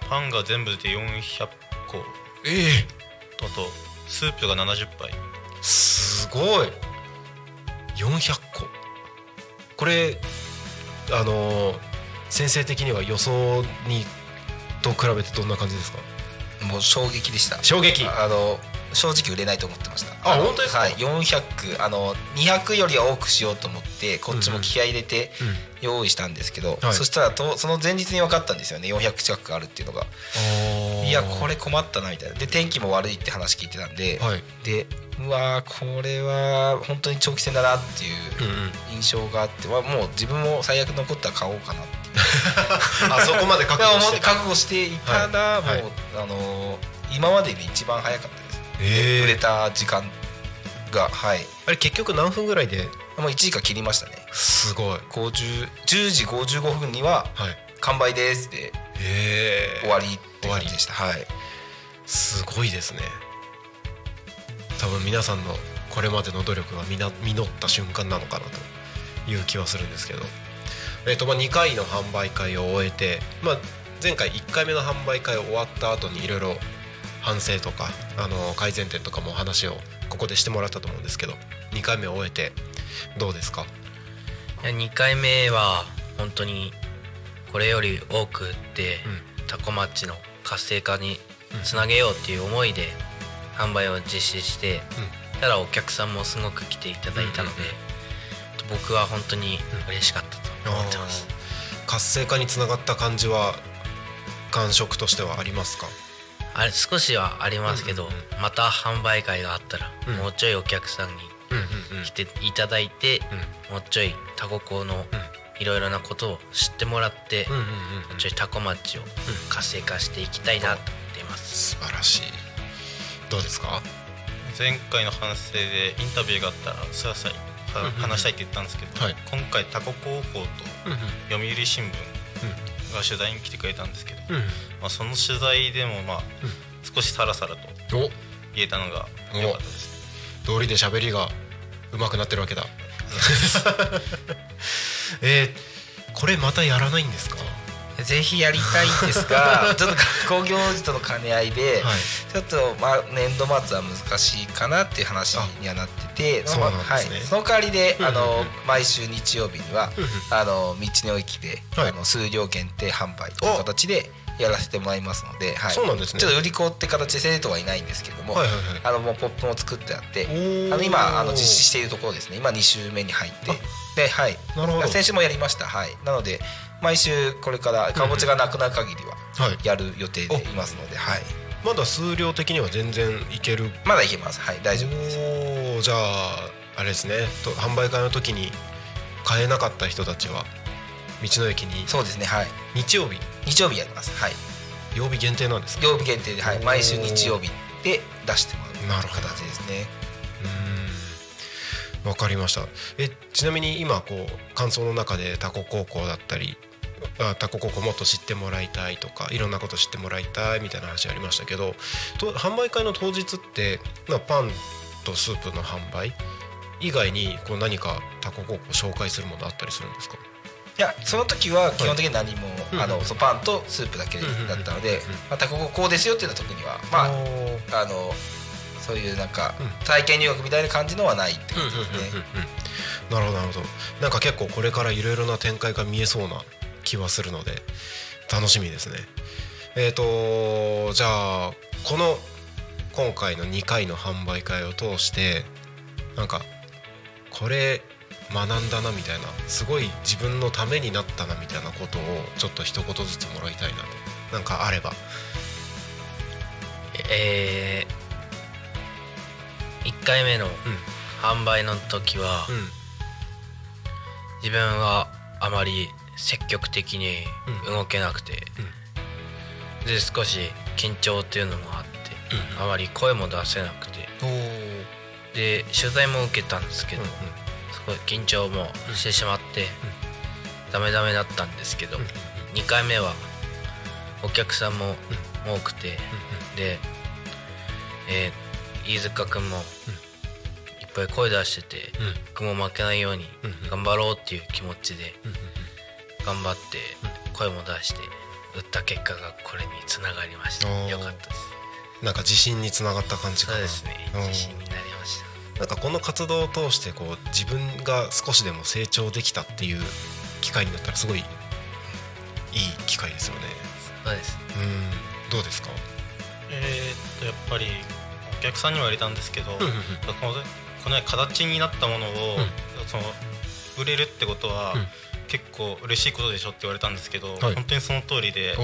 とパンが全部で400個。ええ。あとスープが70杯。すごい。400個。これあの先生的には予想にと比べてどんな感じですか？もう衝撃でした。衝撃。あの正直売れないと思ってました。のあ本当ですか？はい400あの200よりは多くしようと思ってこっちも気合い入れて用意したんですけど、はい。そしたらとその前日に分かったんですよね。400近くあるっていうのが。いやこれ困ったなみたいな。で天気も悪いって話聞いてたんで、はい。でうわーこれは本当に長期戦だなっていううんうん。印象があって、はもう自分も最悪残ったら買おうかなって あそこまで覚悟して。た覚悟していたら、はい。はい。もう、あのー今までで一番早かったです、えー。売れた時間がはい。あれ結局何分ぐらいで？もう1時間切りましたね。すごい。50 10時55分にははい。完売ですでへえ終わりって感じでした。はい。すごいですね。多分皆さんのこれまでの努力がみな実った瞬間なのかなという気はするんですけど、えっとまあ、2回の販売会を終えて、まあ、前回1回目の販売会終わった後にいろいろ反省とかあの改善点とかも話をここでしてもらったと思うんですけど2回目を終えてどうですか？いや2回目は本当にこれより多く売って、タコ町の活性化につなげようっていう思いで販売を実施して、ただお客さんもすごく来ていただいたので、僕は本当に嬉しかった。と思ってます、活性化につながった感じは感触としてはありますか？あれ少しはありますけど、また販売会があったら、うん。もうちょいお客さんにうんうんうん。来ていただいて、もうちょいタコ港のいろいろなことを知ってもらって、うんうんうんもうちょいタコ町を活性化していきたいなと思っています、素晴らしい。どうですか？前回の反省でインタビューがあったらすらさいうんうん話したいって言ったんですけど、はい。今回タコ高校と読売新聞が取材に来てくれたんですけど、うんまあ、その取材でもまあ少しさらさらとお。言えたのが良かったです。道理で喋りが上手くなってるわけだ。えー、これまたやらないんですか？ぜひやりたいんですが ちょっと学校行事との兼ね合いで、はい。ちょっと、まあ、年度末は難しいかなっていう話にはなっててその代わりで、あの毎週日曜日には、あの道の駅で、はい。あの数量限定販売という形でやらせてもらいますので、はい、そうなんですね。ちょっと売り子って形で生徒はいないんですけども、はいはいはい。あのもうポップも作ってあってあの今あの実施しているところですね。今2週目に入って。あではい。なるほど。先週もやりました。はい。なので毎週これからかぼちゃがなくなる限りははい。やる予定でいますので、はい、まだ数量的には全然いける？まだいけます。はい。大丈夫です。おーじゃああれですね。と販売会の時に買えなかった人たちは道の駅にそうですね。はい。日曜日？日曜日やります。はい。曜日限定なんですね曜日限定で、はい、毎週日曜日で出してもらう形ですね。うーん。わかりました。えちなみに今こう感想の中でタコ高校だったりあタコ高校もっと知ってもらいたいとかいろんなこと知ってもらいたいみたいな話ありましたけどと販売会の当日って、まあ、パンとスープの販売以外にこう何かタコ高校紹介するものあったりするんですか？いやその時は基本的に何も、うん。あのそのパンとスープだけだったので、またこここうですよっていうのは特にはまああのそういうなんかうん。体験入学みたいな感じのはないって感じで。すね。なるほどなるほど。なんか結構これからいろいろな展開が見えそうな気はするので楽しみですね。えっ、とじゃあこの今回の2回の販売会を通してなんかこれ学んだなみたいなすごい自分のためになったなみたいなことをちょっと一言ずつもらいたいなとなんかあれば。えー、1回目の販売の時は、うん。自分はあまり積極的に動けなくて、で少し緊張っていうのもあって、あまり声も出せなくて。で取材も受けたんですけど、ごい緊張もしてしまって、ダメダメだったんですけど、2回目はお客さんも多くて、で、えー飯塚君もいっぱい声出してて、僕も負けないように頑張ろうっていう気持ちで頑張って声も出して打った結果がこれにつながりました。よかったです。なんか自信につながった感じかな。そうですね。うん。自信になりました。なんかこの活動を通してこう自分が少しでも成長できたっていう機会になったらすごいいい機会ですよね。そうです。うん。どうですか？えーっとやっぱりお客さんには入れたんですけど、うんこのこの形になったものを、その売れるってことは、うん結構嬉しいことでしょって言われたんですけど、はい。本当にその通りで、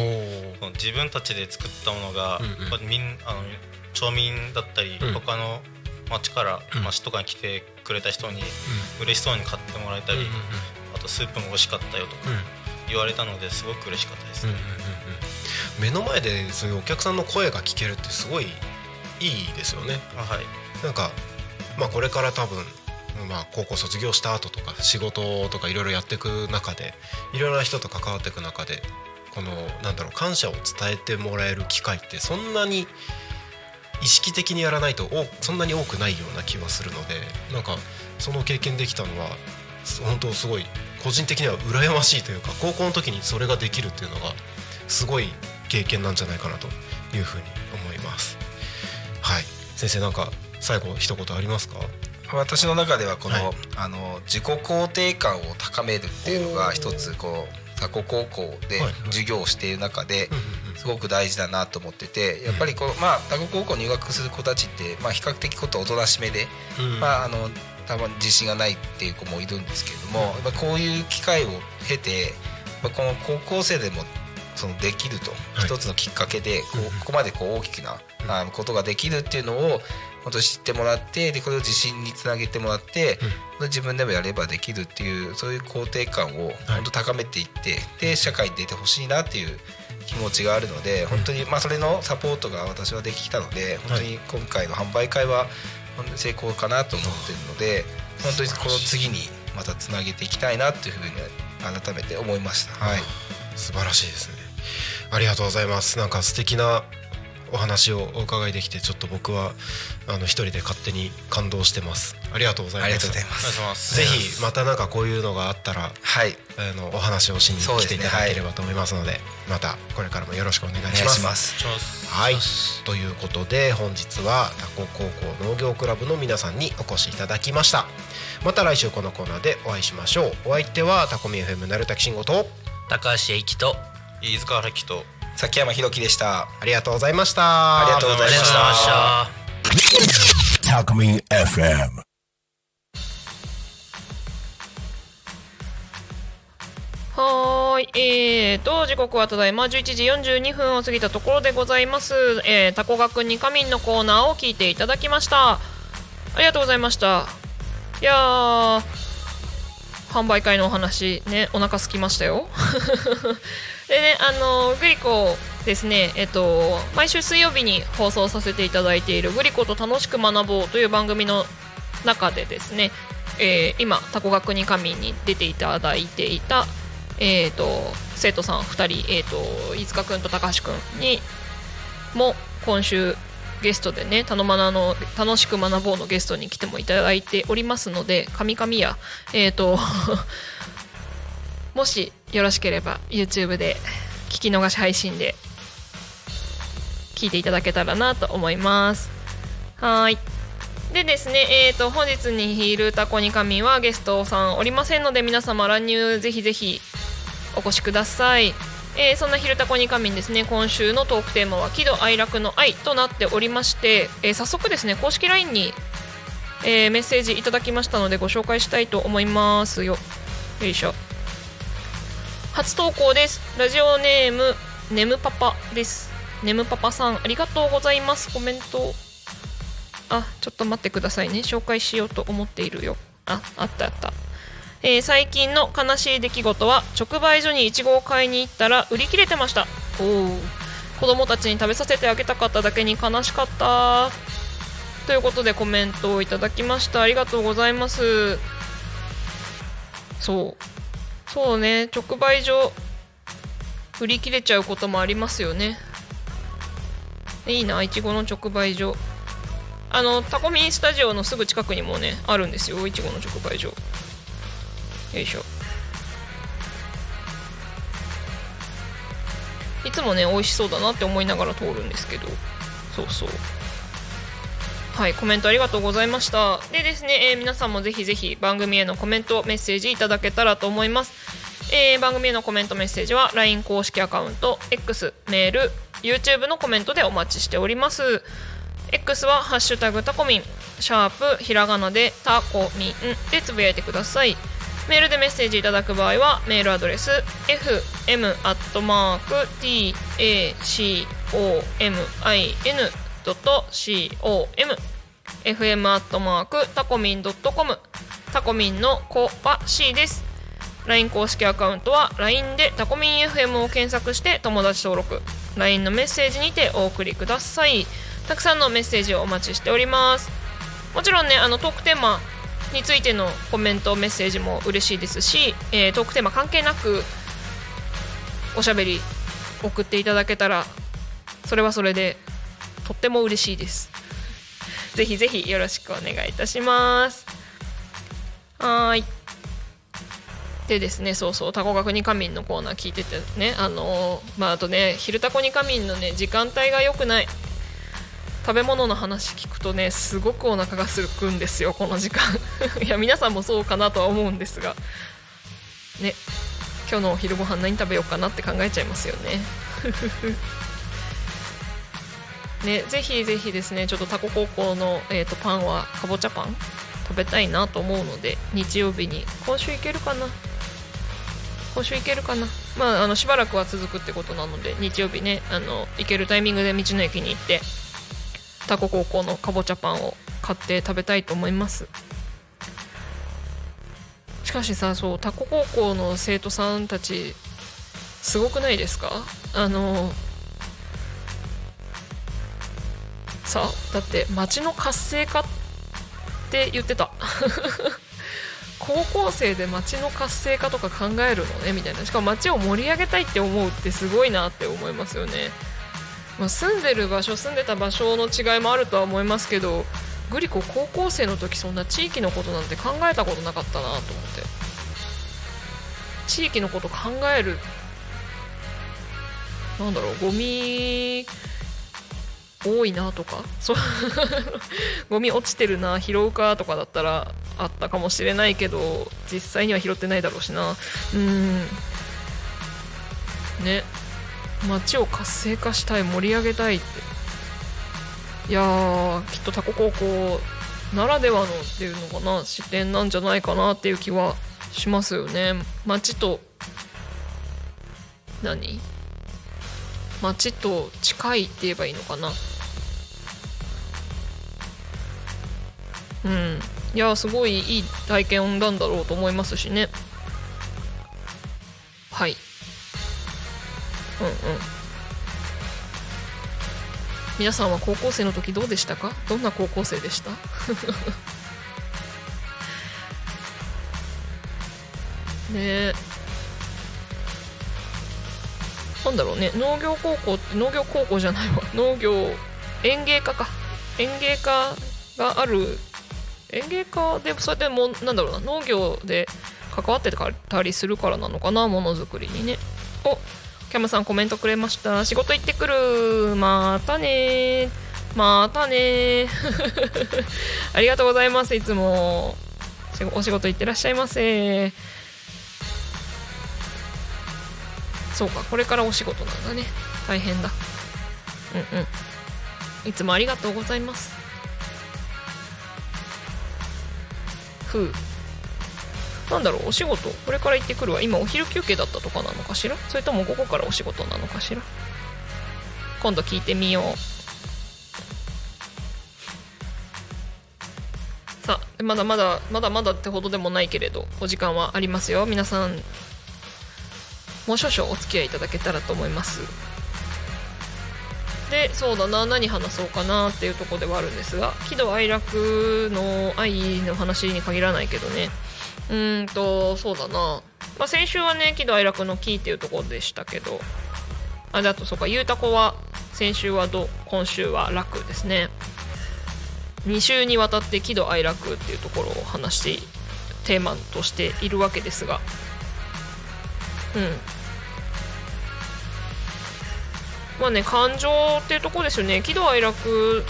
自分たちで作ったものが、うんうん。みんあの町民だったり、うん。他の町から、うん。町とかに来てくれた人に嬉しそうに買ってもらえたり、あとスープも美味しかったよとか言われたのですごく嬉しかったです、うんうんうんうん。目の前でそういうお客さんの声が聞けるってすごいいいですよね。あはい。なんかまあこれから多分まあ高校卒業した後とか仕事とかいろいろやっていく中でいろいろな人と関わっていく中でこのなんだろう感謝を伝えてもらえる機会ってそんなに意識的にやらないとそんなに多くないような気はするのでなんかその経験できたのは本当すごい個人的には羨ましいというか高校の時にそれができるっていうのがすごい経験なんじゃないかなというふうに思います。はい先生なんか最後一言ありますか？私の中ではこの,、はい。あの自己肯定感を高めるっていうのが一つこうタコ高校で授業をしている中ですごく大事だなと思っててやっぱりこう、まあタコ高校入学する子たちって、まあ、比較的ことおとなしめで、うん。まあ、あのたまに自信がないっていう子もいるんですけれども、やっぱこういう機会を経てやっぱこの高校生でもそのできると、はい。一つのきっかけでここまでこう大きなあのことができるっていうのを本当に知ってもらってでこれを自信につなげてもらって、で自分でもやればできるっていうそういう肯定感を本当高めていって、で社会に出てほしいなっていう気持ちがあるので本当にまあそれのサポートが私はできたので本当に今回の販売会は本当に成功かなと思ってるので本当にこの次にまたつなげていきたいなっていうふうに改めて思いました。はい。素晴らしいですね。ありがとうございます。なんか素敵なお話をお伺いできてちょっと僕はあの一人で勝手に感動してます。ありがとうございます。ありがとうございます。ざいます。ぜひまたなんかこういうのがあったらはい。あのお話をしに来ていただければと思いますのでまたこれからもよろしくお願いお願いします。しますお願いします。はい。ということで本日はタコ高校農業クラブの皆さんにお越しいただきました。また来週このコーナーでお会いしましょう。お相手はタコミ FM なるたきしんごと高橋英樹と飯塚原樹と崎山弘樹でした。ありがとうございましたありがとうございましたた。Talk Me FM. はーい、えーと、時刻はただいま11時42分を過ぎたところでございます。えー、タコ学に仮眠のコーナーを聞いていただきました。ありがとうございました。いやー、販売会のお話、ね、お腹空きましたよ。でね、あのグリコですね、えっと、毎週水曜日に放送させていただいているグリコと楽しく学ぼうという番組の中でですね、えー今、タコ学に神に出ていただいていた、えー、と生徒さん2人、えー、と飯塚君と高橋君にも今週ゲストでね「たのまなの楽しく学ぼう」のゲストに来てもいただいておりますので神々やえっ、と もしよろしければ YouTube で聞き逃し配信で聞いていただけたらなと思います。はい。でですね、えー、と本日にヒールタコニカミはゲストさんおりませんので皆様乱入ぜひぜひお越しください、えーそんなヒルタコニカミンですね今週のトークテーマは喜怒哀楽の愛となっておりまして、えー早速ですね公式 LINE に、えーメッセージいただきましたのでご紹介したいと思います。よよいしょ。初投稿です。ラジオネームネムパパです。ネムパパさんありがとうございます。コメント。あちょっと待ってくださいね。紹介しようと思っているよ。ああったあった。えー最近の悲しい出来事は直売所にイチゴを買いに行ったら売り切れてました。おお子供たちに食べさせてあげたかっただけに悲しかった。ということでコメントをいただきました。ありがとうございます。そう。そうね直売所売り切れちゃうこともありますよね。いいないちごの直売所。あのタコミンスタジオのすぐ近くにもねあるんですよいちごの直売所。よいしょ。いつもね美味しそうだなって思いながら通るんですけど。そうそう。はいコメントありがとうございました。でですね、えー皆さんもぜひぜひ番組へのコメントメッセージいただけたらと思います、えー番組へのコメントメッセージは LINE 公式アカウント X メール YouTube のコメントでお待ちしております。X は「ハッシュタグタコミン」シャープひらがなでタコミンでつぶやいてください。メールでメッセージいただく場合はメールアドレス fm.tacomin tacomin.com fm タコミン .com タコミンの子は C です。LINE 公式アカウントは LINE でタコミン FM を検索して友達登録 LINE のメッセージにてお送りください。たくさんのメッセージをお待ちしております。もちろんねあのトークテーマについてのコメントメッセージも嬉しいですし、えートークテーマ関係なくおしゃべり送っていただけたらそれはそれでとっても嬉しいです。ぜひぜひよろしくお願いいたします。はい。でですねそうそうタコ学に仮眠のコーナー聞いててねあのまああとね昼タコに仮眠のね時間帯が良くない。食べ物の話聞くとねすごくお腹がすくんですよこの時間。いや皆さんもそうかなとは思うんですが。ね今日のお昼ご飯何食べようかなって考えちゃいますよね。ねぜひぜひですねちょっとタコ高校の、えー、とパンはかぼちゃパン食べたいなと思うので日曜日に。今週行けるかな？今週行けるかな？まああのしばらくは続くってことなので日曜日ねあの行けるタイミングで道の駅に行ってタコ高校のかぼちゃパンを買って食べたいと思います。しかしさそうタコ高校の生徒さんたちすごくないですか？あのさだって町の活性化って言ってた。高校生で町の活性化とか考えるのねみたいな。しかも町を盛り上げたいって思うってすごいなって思いますよね、まあ、住んでる場所住んでた場所の違いもあるとは思いますけどグリコ高校生の時そんな地域のことなんて考えたことなかったなと思って。地域のこと考えるなんだろうゴミ多いなとか。そう。ゴミ落ちてるな拾うかとかだったらあったかもしれないけど実際には拾ってないだろうしな。うん。ね。街を活性化したい盛り上げたいって。いやーきっとタコ高校ならではのっていうのかな。視点なんじゃないかなっていう気はしますよね。街と何？街と近いって言えばいいのかな？うん。いやすごいいい体験なんだろうと思いますしね。はい。うんうん。皆さんは高校生の時どうでしたか？どんな高校生でした？ねえ。なんだろうね。農業高校って農業高校じゃないわ。農業園芸科か。園芸科がある。園芸家でそれでもなんだろうな。農業で関わってたりするからなのかなものづくりにね。おキャムさんコメントくれました。仕事行ってくる。またねまたね ありがとうございますいつも。お仕事行ってらっしゃいませ。そうかこれからお仕事なんだね。大変だ。うんうん。いつもありがとうございます。ふう。なんだろうお仕事これから行ってくるわ。今お昼休憩だったとかなのかしら？それとも午後からお仕事なのかしら？今度聞いてみよう。さあまだまだまだまだってほどでもないけれどお時間はありますよ。皆さんもう少々お付き合いいただけたらと思います。でそうだな何話そうかなっていうとこではあるんですが喜怒哀楽の愛の話に限らないけどね。うーんとそうだな、まあ、先週はね喜怒哀楽のキっていうところでしたけど。あであとそうかゆうたこは先週はど今週は楽ですね。2週にわたって喜怒哀楽っていうところを話してテーマとしているわけですが。うん。まあね感情っていうとこですよね。喜怒哀楽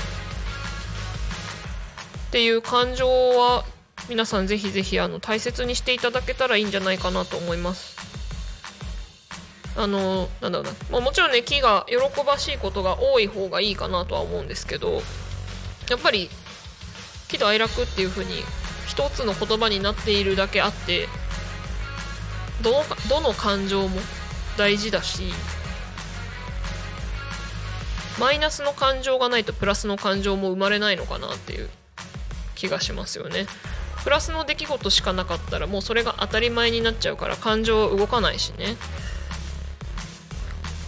っていう感情は皆さんぜひぜひあの大切にしていただけたらいいんじゃないかなと思います。あのなんだろうな、まあ、もちろんね木が喜ばしいことが多い方がいいかなとは思うんですけどやっぱり喜怒哀楽っていう風に一つの言葉になっているだけあってどのどの感情も大事だしマイナスの感情がないとプラスの感情も生まれないのかなっていう気がしますよね。プラスの出来事しかなかったらもうそれが当たり前になっちゃうから感情は動かないしね。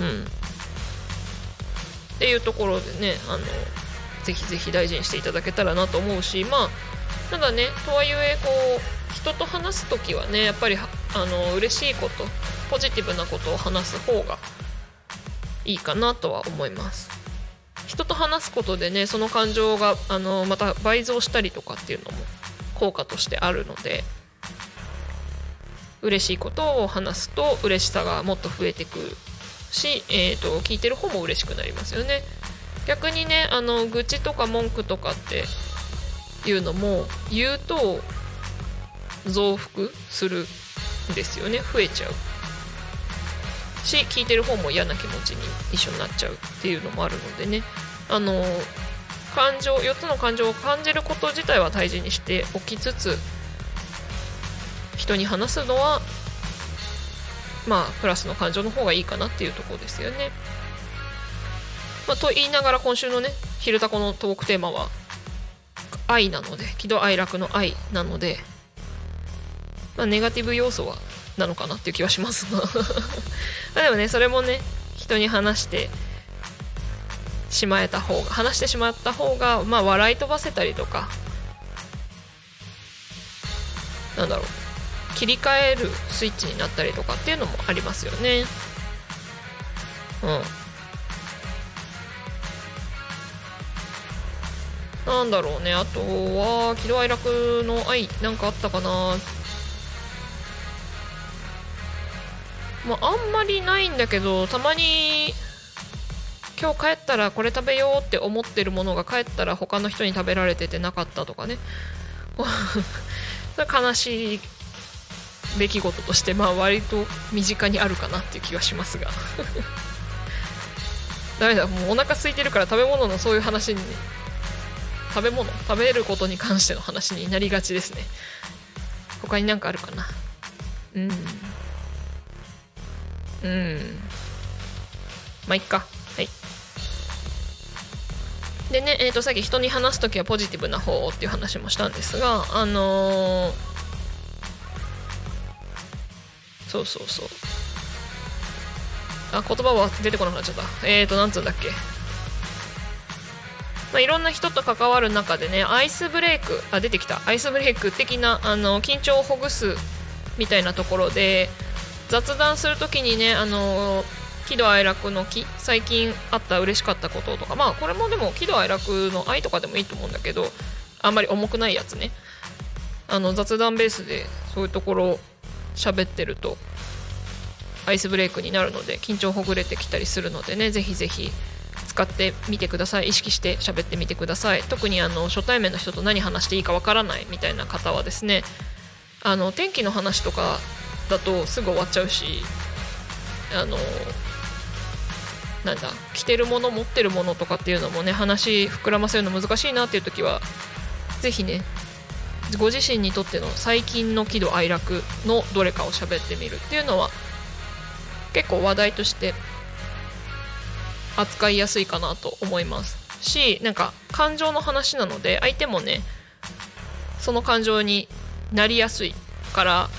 うん。っていうところでねあのぜひぜひ大事にしていただけたらなと思うしまあただねとはいえこう人と話す時はねやっぱりあの嬉しいことポジティブなことを話す方がいいかなとは思います。人と話すことでねその感情があのまた倍増したりとかっていうのも効果としてあるので嬉しいことを話すと嬉しさがもっと増えてくし、えーと、聞いてる方も嬉しくなりますよね。逆にねあの愚痴とか文句とかっていうのも言うと増幅するんですよね。増えちゃう。し聞いてる方も嫌な気持ちに一緒になっちゃうっていうのもあるのでね。あの感情4つの感情を感じること自体は大事にしておきつつ人に話すのはまあプラスの感情の方がいいかなっていうところですよね。まあ、と言いながら今週のね「昼タコ」のトークテーマは愛なので喜怒哀楽の愛なので、まあ、ネガティブ要素はなのかなっていう気はしますが でもねそれもね人に話してしまえた方が話してしまった方がまあ笑い飛ばせたりとかなんだろう切り替えるスイッチになったりとかっていうのもありますよね。うん。なんだろうね。あとは喜怒哀楽の愛なんかあったかな。まあ、あんまりないんだけどたまに今日帰ったらこれ食べようって思ってるものが帰ったら他の人に食べられててなかったとかね。悲しい出来事としてまあ割と身近にあるかなっていう気がしますが。ダメだもうお腹空いてるから食べ物のそういう話に食べ物食べることに関しての話になりがちですね。他になんかあるかな？うん。うん。まあいっか。でね、えー、とさっき人に話す時はポジティブな方っていう話もしたんですがあのー、そうそうそう。あ言葉は出てこなくなっちゃった。えーとなんつうんだっけ。まあ、いろんな人と関わる中でねアイスブレイクあ出てきた。アイスブレイク的なあの緊張をほぐすみたいなところで雑談する時にねあの喜怒哀楽の喜最近あった嬉しかったこととかまあこれもでも喜怒哀楽の愛とかでもいいと思うんだけどあんまり重くないやつね。あの雑談ベースでそういうところ喋ってるとアイスブレイクになるので緊張ほぐれてきたりするのでねぜひぜひ使ってみてください。意識して喋ってみてください。特にあの初対面の人と何話していいかわからないみたいな方はですねあの天気の話とかだとすぐ終わっちゃうしあのなんだ着てるもの持ってるものとかっていうのもね話膨らませるの難しいなっていう時は是非ねご自身にとっての最近の喜怒哀楽のどれかを喋ってみるっていうのは結構話題として扱いやすいかなと思います。しなんか感情の話なので相手もねその感情になりやすいから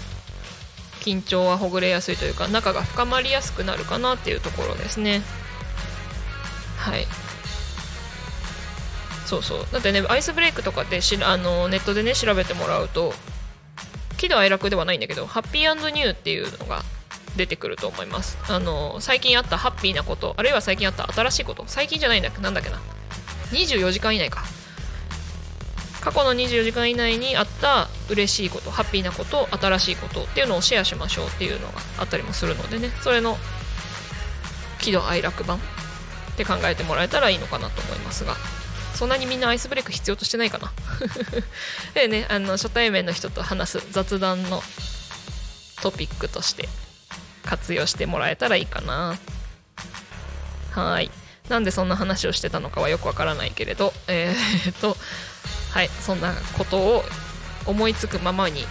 緊張はほぐれやすいというか仲が深まりやすくなるかなっていうところですね。はい。そうそう。だってねアイスブレイクとかでしあのネットでね調べてもらうと喜怒哀楽ではないんだけどハッピーニューっていうのが出てくると思います。あの最近あったハッピーなことあるいは最近あった新しいこと最近じゃないんだっけな。んだっけな24時間以内か。過去の24時間以内にあった嬉しいことハッピーなこと新しいことっていうのをシェアしましょうっていうのがあったりもするのでね。それの喜怒哀楽版。って考えてもらえたらいいのかなと思いますがそんなにみんなアイスブレイク必要としてないかな？で ねあの初対面の人と話す雑談のトピックとして活用してもらえたらいいかな。はい。なんでそんな話をしてたのかはよくわからないけれどえー、っとはい。そんなことを思いつくままに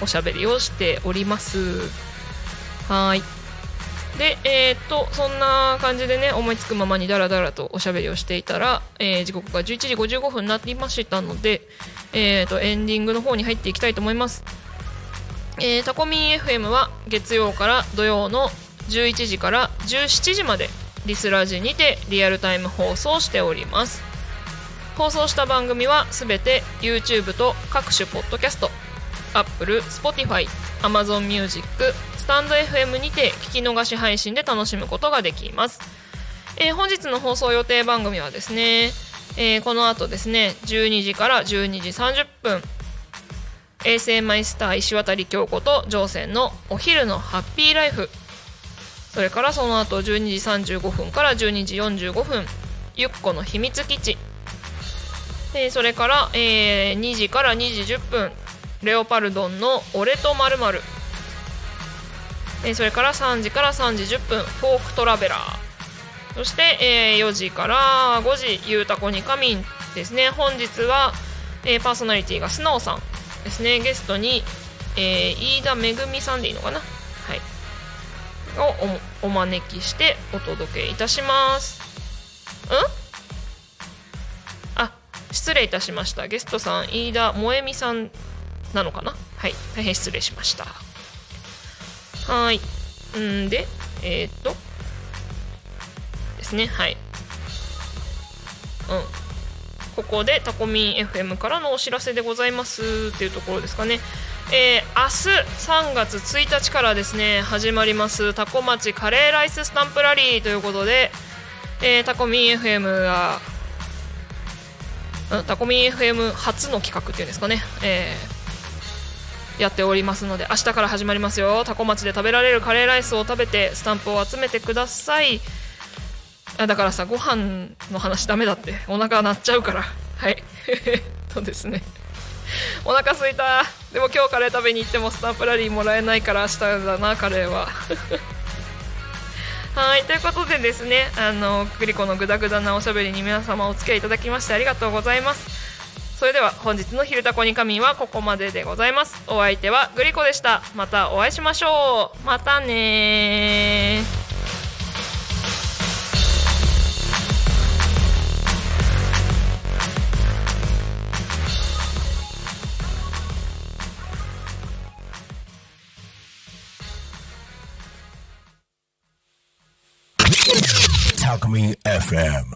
おしゃべりをしております。はい。でえー、っとそんな感じでね思いつくままにダラダラとおしゃべりをしていたら、えー、時刻が11時55分になっていましたので、えー、っとエンディングの方に入っていきたいと思います。えー、タコミン FM は月曜から土曜の11時から17時までリスラジにてリアルタイム放送しております。放送した番組はすべて YouTube と各種ポッドキャスト Apple、Spotify、Amazon Music、タンド FM にて聞き逃し配信で楽しむことができます、えー、本日の放送予定番組はですね、えー、この後ですね12時から12時30分衛星マイスター石渡京子と乗船のお昼のハッピーライフ。それからその後12時35分から12時45分ゆっこの秘密基地。でそれから、えー、2時から2時10分レオパルドンの「俺とまるえそれから3時から3時10分フォークトラベラー。そして、えー、4時から5時ゆうたこにかみんですね。本日は、え、パーソナリティがスノーさんですね。ゲストに、え、飯田めぐみさんでいいのかな？はい。をお招きしてお届けいたします。うん？あ失礼いたしました。ゲストさん飯田萌美さんなのかな？はい。大変失礼しました。はい。んでえー、っと。ですねはい。うん。ここでタコミン FM からのお知らせでございます。っていうところですかね。えー、明日3月1日からですね始まりますタコ町カレーライススタンプラリーということで、えー、タコミン FM が、タコミン FM 初の企画っていうんですかね、えー、やっておりますので明日から始まりますよ。タコ町で食べられるカレーライスを食べてスタンプを集めてください。だからさご飯の話ダメだって。お腹鳴っちゃうから。はい。そうですね。お腹すいた。でも今日カレー食べに行ってもスタンプラリーもらえないから明日だなカレーは。はい。ということでですねあのグリコのグダグダなおしゃべりに皆様お付き合いいただきましてありがとうございます。それでは本日の「昼タコに仮眠」はここまででございます。お相手はグリコでした。またお会いしましょう。またね Alchemy FM.